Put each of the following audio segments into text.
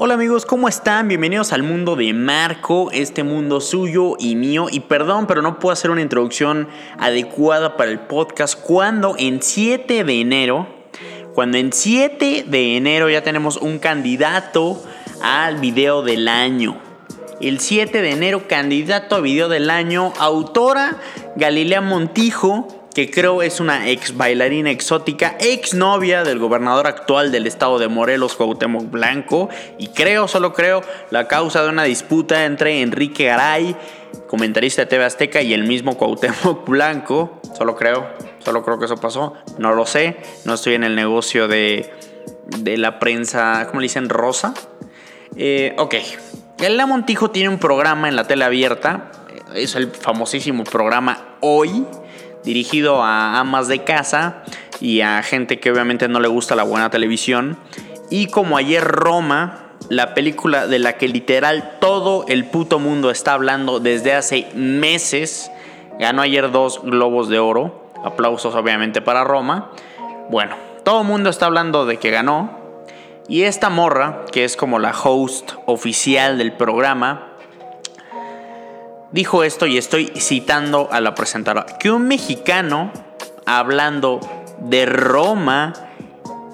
Hola amigos, ¿cómo están? Bienvenidos al mundo de Marco, este mundo suyo y mío. Y perdón, pero no puedo hacer una introducción adecuada para el podcast cuando en 7 de enero, cuando en 7 de enero ya tenemos un candidato al video del año. El 7 de enero, candidato a video del año, autora Galilea Montijo que creo es una ex bailarina exótica, ex novia del gobernador actual del estado de Morelos, Cuauhtémoc Blanco, y creo, solo creo, la causa de una disputa entre Enrique Garay, comentarista de TV Azteca, y el mismo Cuauhtémoc Blanco, solo creo, solo creo que eso pasó, no lo sé, no estoy en el negocio de, de la prensa, ¿cómo le dicen? Rosa. Eh, ok, el Montijo tiene un programa en la tele abierta, es el famosísimo programa Hoy, dirigido a amas de casa y a gente que obviamente no le gusta la buena televisión. Y como ayer Roma, la película de la que literal todo el puto mundo está hablando desde hace meses, ganó ayer dos globos de oro. Aplausos obviamente para Roma. Bueno, todo el mundo está hablando de que ganó. Y esta morra, que es como la host oficial del programa, dijo esto y estoy citando a la presentadora, que un mexicano hablando de Roma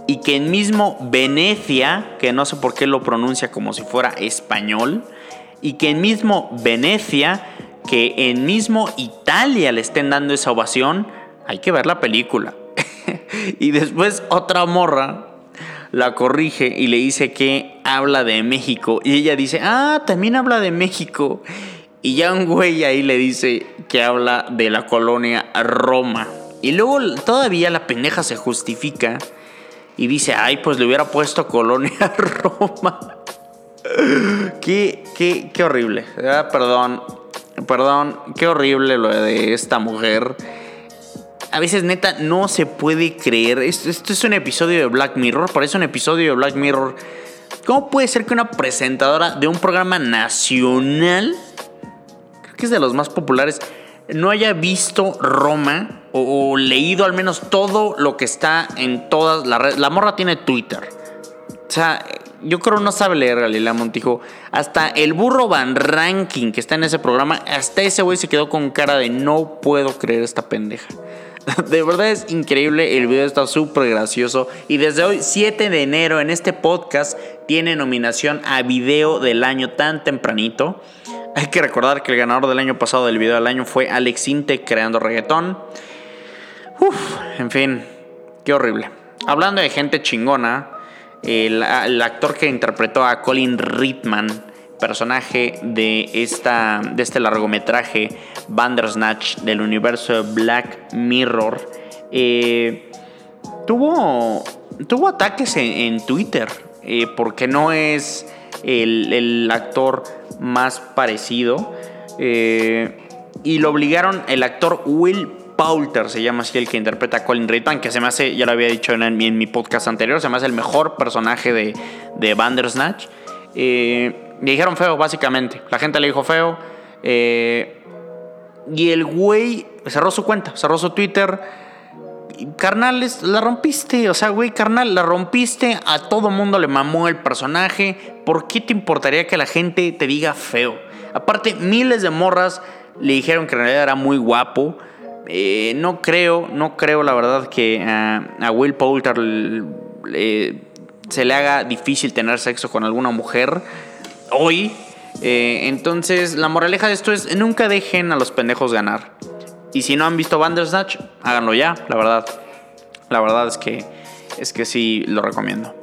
y que en mismo Venecia, que no sé por qué lo pronuncia como si fuera español, y que en mismo Venecia, que en mismo Italia le estén dando esa ovación, hay que ver la película. y después otra morra la corrige y le dice que habla de México. Y ella dice, ah, también habla de México. Y ya un güey ahí le dice que habla de la colonia Roma. Y luego todavía la pendeja se justifica y dice, ay, pues le hubiera puesto colonia Roma. qué, qué, qué horrible. Ah, perdón, perdón, qué horrible lo de esta mujer. A veces neta no se puede creer. Esto, esto es un episodio de Black Mirror, parece un episodio de Black Mirror. ¿Cómo puede ser que una presentadora de un programa nacional que es de los más populares, no haya visto Roma o, leído al menos todo lo que está en todas las redes. La morra tiene Twitter. O sea, yo creo no sabe leer Galilea Montijo. Hasta el burro Van Ranking que está en ese programa, hasta ese güey se quedó con cara de no puedo creer esta pendeja. De verdad es increíble, el video está súper gracioso y desde hoy 7 de enero en este podcast tiene nominación a video del año tan tempranito. Hay que recordar que el ganador del año pasado del video del año fue Alex Inte creando reggaetón. Uf, en fin, qué horrible. Hablando de gente chingona, el, actor que interpretó a Colin Ritman, personaje de, esta, de este largometraje Bandersnatch del universo Black Mirror, eh, tuvo, tuvo ataques en, Twitter eh, porque no es el, el actor más parecido. Eh, y lo obligaron el actor Will Poulter, se llama así el que interpreta a Colin Reitman, que se me hace, ya lo había dicho en, mi podcast anterior, se me hace el mejor personaje de, de Bandersnatch. Eh, le dijeron feo, básicamente. La gente le dijo feo. Eh, y el güey cerró su cuenta, cerró su Twitter carnal, la rompiste. O sea, güey, carnal, la rompiste. A todo mundo le mamó el personaje. ¿Por qué te importaría que la gente te diga feo? Aparte, miles de morras le dijeron que en realidad era muy guapo. Eh, no creo, no creo la verdad que a, Will Poulter se le haga difícil tener sexo con alguna mujer hoy. Eh, entonces, la moraleja de esto es nunca dejen a los pendejos ganar. Y si no han visto Bandersnatch, háganlo ya, la verdad. La verdad es que, es que sí lo recomiendo.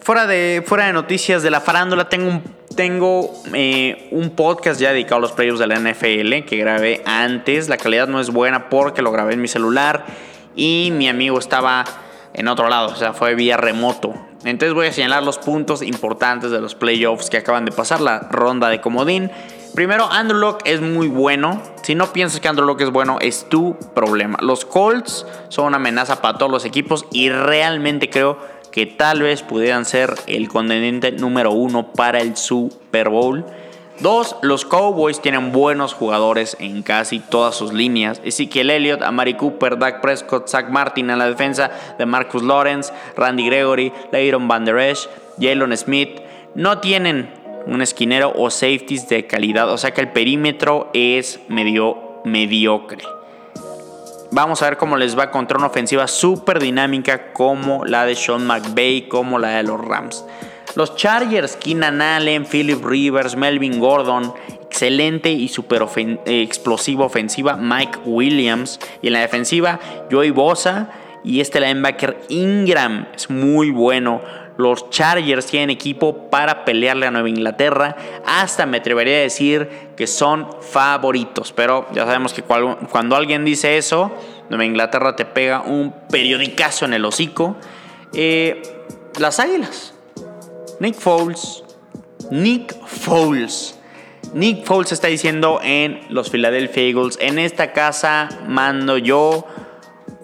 Fuera de, fuera de noticias de la farándula, tengo un, tengo, eh, un podcast ya dedicado a los players de la NFL que grabé antes. La calidad no es buena porque lo grabé en mi celular y mi amigo estaba en otro lado, o sea, fue vía remoto. Entonces voy a señalar los puntos importantes de los playoffs que acaban de pasar, la ronda de comodín. Primero, Andrew Locke es muy bueno. Si no piensas que Andrew Locke es bueno, es tu problema. Los Colts son una amenaza para todos los equipos y realmente creo que tal vez pudieran ser el contendiente número uno para el Super Bowl. Dos, los Cowboys tienen buenos jugadores en casi todas sus líneas. Ezekiel Elliott, Amari Cooper, Dak Prescott, Zach Martin en la defensa de Marcus Lawrence, Randy Gregory, Leiron Van Der Esch, Jalen Smith, No tienen un esquinero o safeties de calidad, o sea que el perímetro es medio mediocre. Vamos a ver cómo les va contra una ofensiva súper dinámica como la de Sean McVay, como la de los Rams. Los Chargers, Keenan Allen, Philip Rivers, Melvin Gordon, excelente y super eh, explosiva ofensiva Mike Williams. Y en la defensiva, Joey Bosa y este linebacker Ingram es muy bueno. Los Chargers tienen equipo para pelearle a Nueva Inglaterra. Hasta me atrevería a decir que son favoritos. Pero ya sabemos que cuando alguien dice eso, Nueva Inglaterra te pega un periodicazo en el hocico. Eh, las Águilas. Nick Foles. Nick Foles. Nick Foles está diciendo en los Philadelphia Eagles, en esta casa mando yo.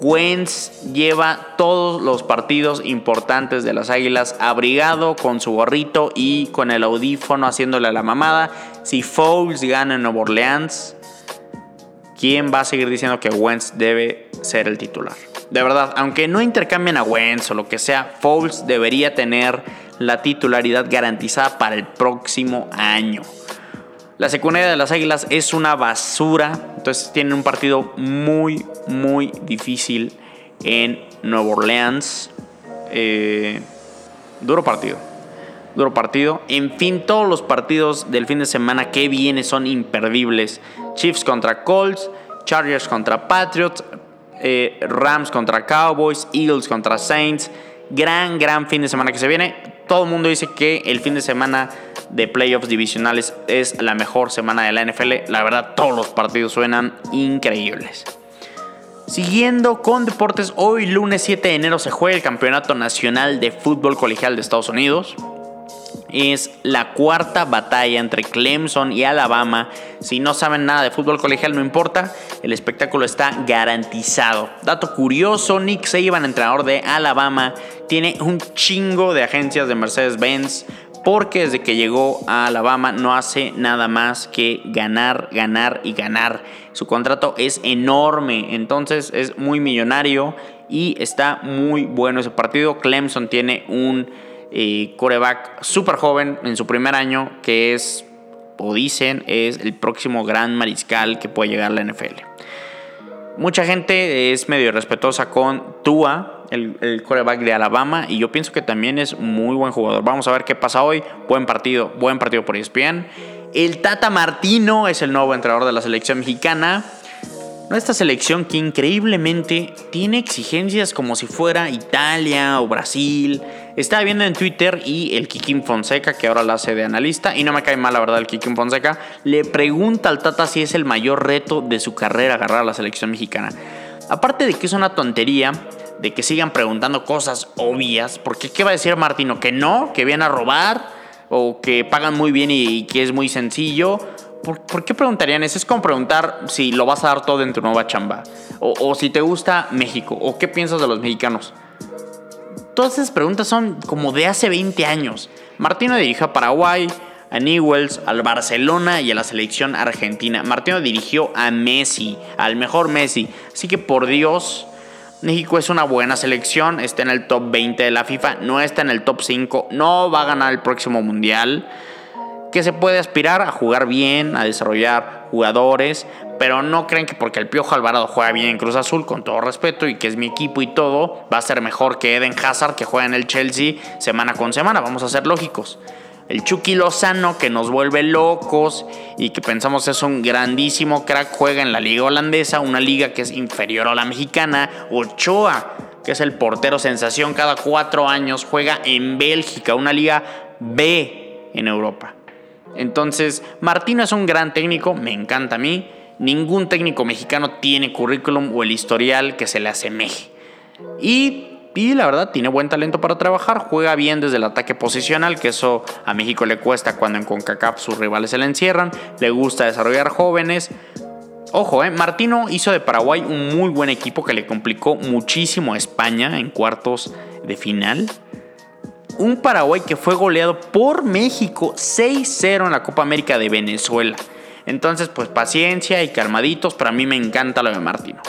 Wentz lleva todos los partidos importantes de las Águilas abrigado con su gorrito y con el audífono haciéndole a la mamada. Si Foles gana en Nueva Orleans, ¿quién va a seguir diciendo que Wentz debe ser el titular? De verdad, aunque no intercambien a Wentz o lo que sea, Foles debería tener la titularidad garantizada para el próximo año. La secundaria de las Águilas es una basura, entonces tienen un partido muy, muy difícil en Nueva Orleans. Eh, duro partido. Duro partido. En fin, todos los partidos del fin de semana que viene son imperdibles. Chiefs contra Colts, Chargers contra Patriots, eh, Rams contra Cowboys, Eagles contra Saints. Gran, gran fin de semana que se viene todo el mundo dice que el fin de semana de playoffs divisionales es la mejor semana de la NFL. La verdad, todos los partidos suenan increíbles. Siguiendo con deportes, hoy lunes 7 de enero se juega el Campeonato Nacional de Fútbol Colegial de Estados Unidos es la cuarta batalla entre Clemson y Alabama. Si no saben nada de fútbol colegial, no importa, el espectáculo está garantizado. Dato curioso, Nick Saban, entrenador de Alabama, tiene un chingo de agencias de Mercedes-Benz porque desde que llegó a Alabama no hace nada más que ganar, ganar y ganar. Su contrato es enorme, entonces es muy millonario y está muy bueno ese partido. Clemson tiene un coreback súper joven en su primer año, que es, o dicen, es el próximo gran mariscal que puede llegar a la NFL. Mucha gente es medio respetuosa con Tua, el, el coreback de Alabama, y yo pienso que también es muy buen jugador. Vamos a ver qué pasa hoy. Buen partido, buen partido por ESPN. El Tata Martino es el nuevo entrenador de la selección mexicana. Esta selección que increíblemente tiene exigencias como si fuera Italia o Brasil. Estaba viendo en Twitter y el Kikin Fonseca, que ahora la hace de analista, y no me cae mal la verdad el Kikin Fonseca, le pregunta al Tata si es el mayor reto de su carrera agarrar a la selección mexicana. Aparte de que es una tontería, de que sigan preguntando cosas obvias, porque ¿qué va a decir Martino? ¿Que no? ¿Que viene a robar? ¿O que pagan muy bien y que es muy sencillo? ¿Por, qué preguntarían eso? Es como preguntar si lo vas a dar todo en tu nueva chamba. O, si te gusta México. O qué piensas de los mexicanos. Todas esas preguntas son como de hace 20 años. Martino dirigió a Paraguay, a Newells, al Barcelona y a la selección argentina. Martino dirigió a Messi, al mejor Messi. Así que por Dios, México es una buena selección. Está en el top 20 de la FIFA. No está en el top 5. No va a ganar el próximo mundial que se puede aspirar a jugar bien, a desarrollar jugadores, pero no creen que porque el Piojo Alvarado juega bien en Cruz Azul, con todo respeto, y que es mi equipo y todo, va a ser mejor que Eden Hazard, que juega en el Chelsea semana con semana, vamos a ser lógicos. El Chucky Lozano, que nos vuelve locos y que pensamos es un grandísimo crack, juega en la liga holandesa, una liga que es inferior a la mexicana. Ochoa, que es el portero sensación cada cuatro años, juega en Bélgica, una liga B en Europa. Entonces, Martino es un gran técnico, me encanta a mí. Ningún técnico mexicano tiene currículum o el historial que se le asemeje. Y, y la verdad, tiene buen talento para trabajar, juega bien desde el ataque posicional, que eso a México le cuesta cuando en CONCACAF sus rivales se le encierran. Le gusta desarrollar jóvenes. Ojo, eh, Martino hizo de Paraguay un muy buen equipo que le complicó muchísimo a España en cuartos de final un Paraguay que fue goleado por México 6-0 en la Copa América de Venezuela. Entonces, pues paciencia y calmaditos, pero a mí me encanta lo de Martino.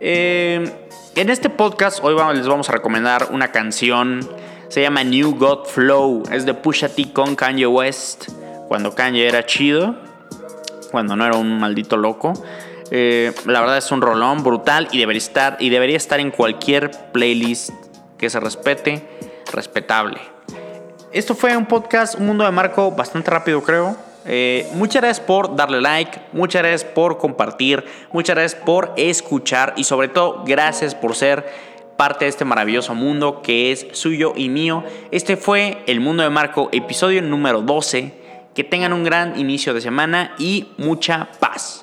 Eh, en este podcast hoy les vamos a recomendar una canción Se llama New God Flow. Es de Pusha T con Kanye West. Cuando Kanye era chido. Cuando no era un maldito loco. Eh, la verdad es un rolón brutal y debería estar, y debería estar en cualquier playlist que se respete, respetable. Esto fue un podcast, un mundo de Marco bastante rápido creo. Eh, muchas gracias por darle like, muchas gracias por compartir, muchas gracias por escuchar y sobre todo gracias por ser parte de este maravilloso mundo que es suyo y mío. Este fue El Mundo de Marco, episodio número 12. Que tengan un gran inicio de semana y mucha paz.